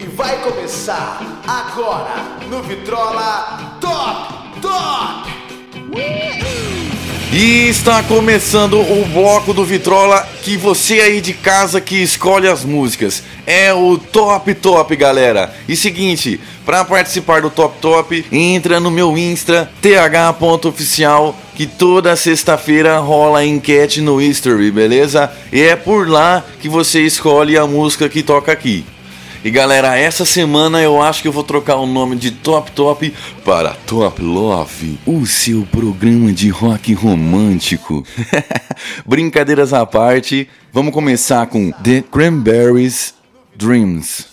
E vai começar agora no Vitrola Top Top! E está começando o bloco do Vitrola que você aí de casa que escolhe as músicas. É o Top Top, galera. E seguinte, para participar do Top Top, entra no meu Insta th.oficial que toda sexta-feira rola enquete no History, beleza? E é por lá que você escolhe a música que toca aqui. E galera, essa semana eu acho que eu vou trocar o nome de Top Top para Top Love, o seu programa de rock romântico. Brincadeiras à parte, vamos começar com The Cranberries Dreams.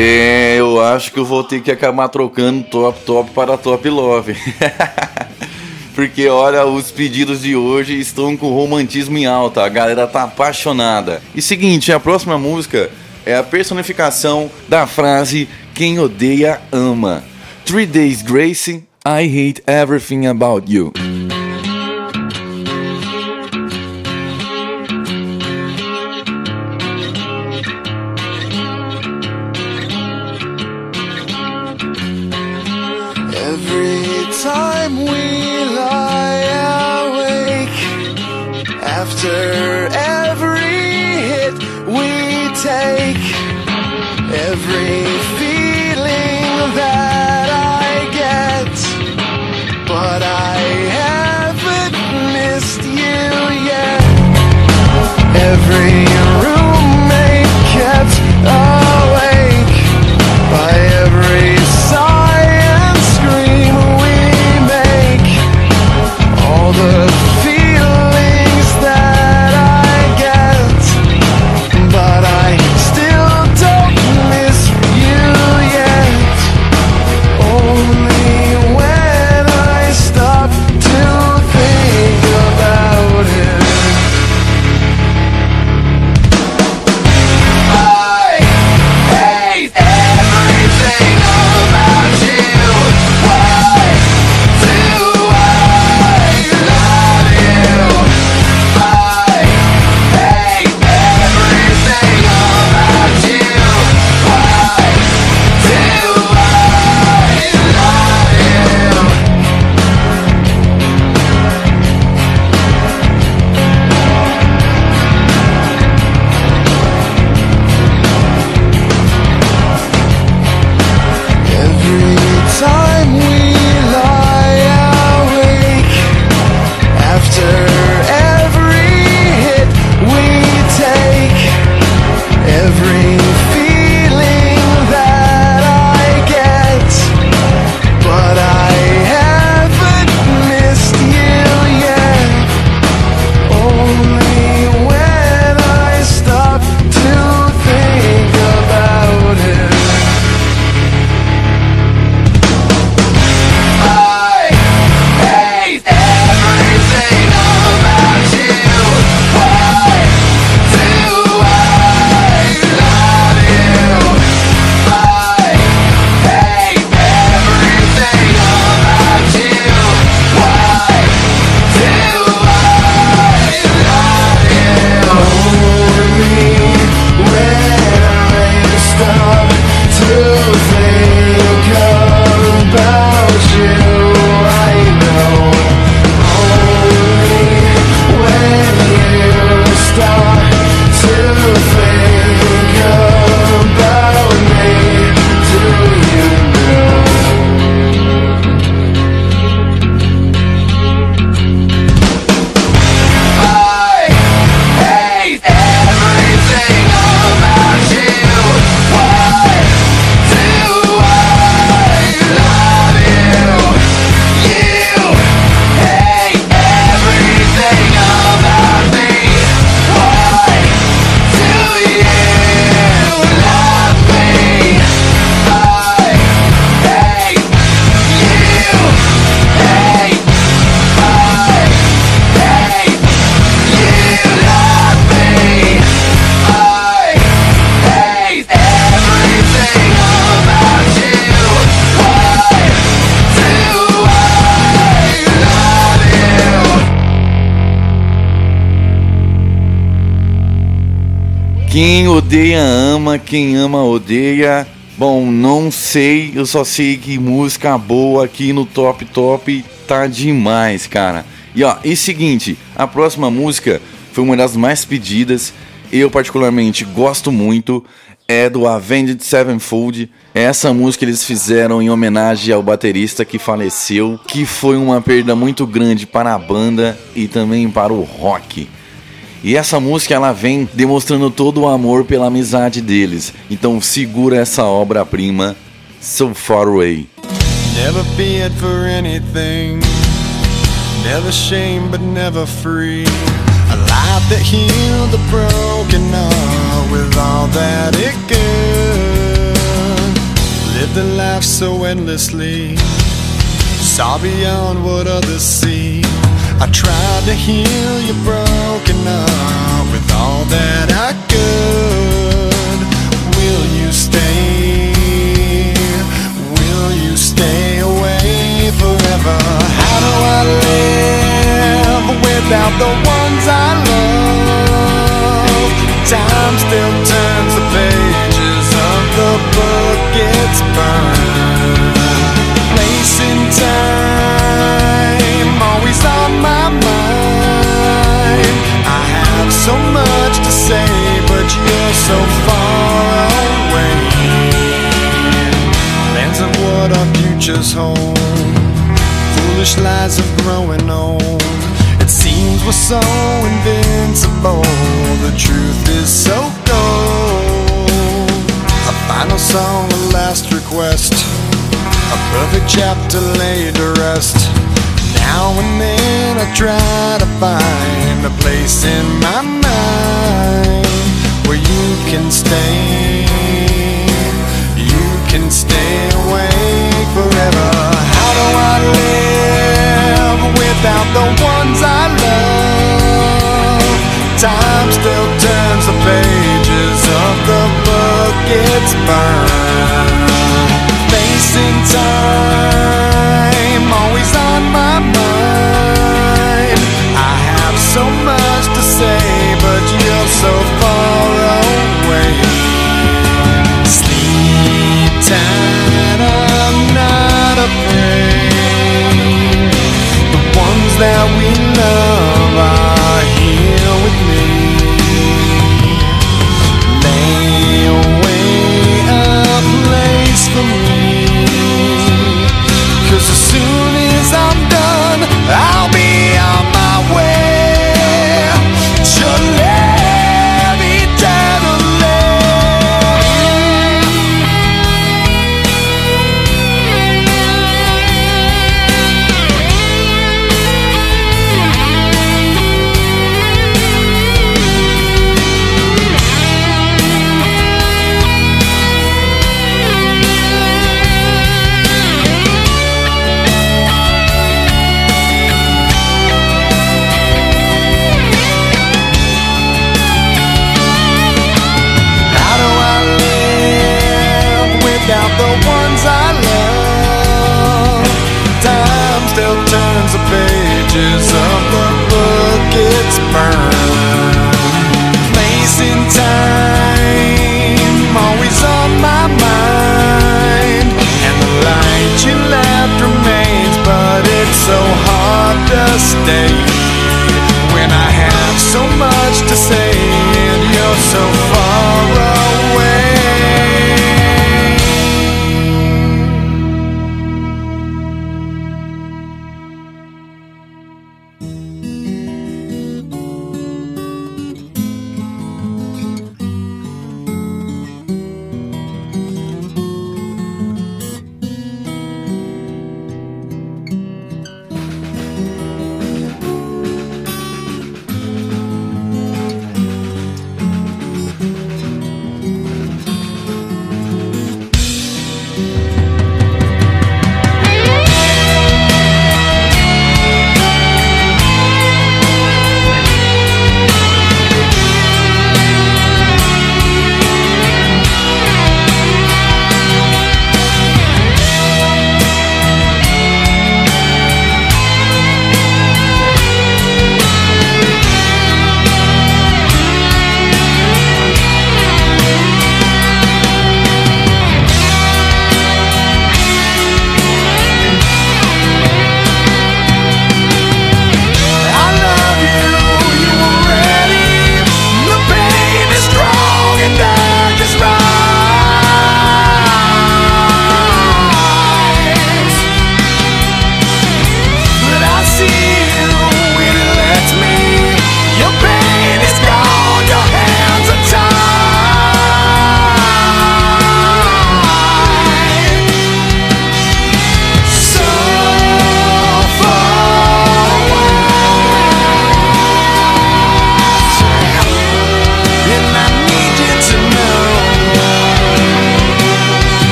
É, eu acho que eu vou ter que acabar trocando top top para top love. Porque olha, os pedidos de hoje estão com romantismo em alta, a galera tá apaixonada. E seguinte, a próxima música é a personificação da frase quem odeia ama. Three Days Grace, I hate everything about you. Quem odeia ama, quem ama odeia. Bom, não sei, eu só sei que música boa aqui no Top Top tá demais, cara. E ó, e seguinte, a próxima música foi uma das mais pedidas. Eu particularmente gosto muito. É do Avenged Sevenfold. Essa música eles fizeram em homenagem ao baterista que faleceu, que foi uma perda muito grande para a banda e também para o rock. E essa música ela vem demonstrando todo o amor pela amizade deles. Então segura essa obra-prima So Far Away. Never feared for anything. Never shame but never free. A life that healed the broken heart with all that it could. lived a life so endlessly. Saw beyond what others see. I tried to heal you broken up so invincible. The truth is so cold. A final song, a last request. A perfect chapter laid to rest. Now and then I try to find a place in my mind where you can stay. You can stay awake forever. How do I live without the love? Time still turns the pages of the book it's burned.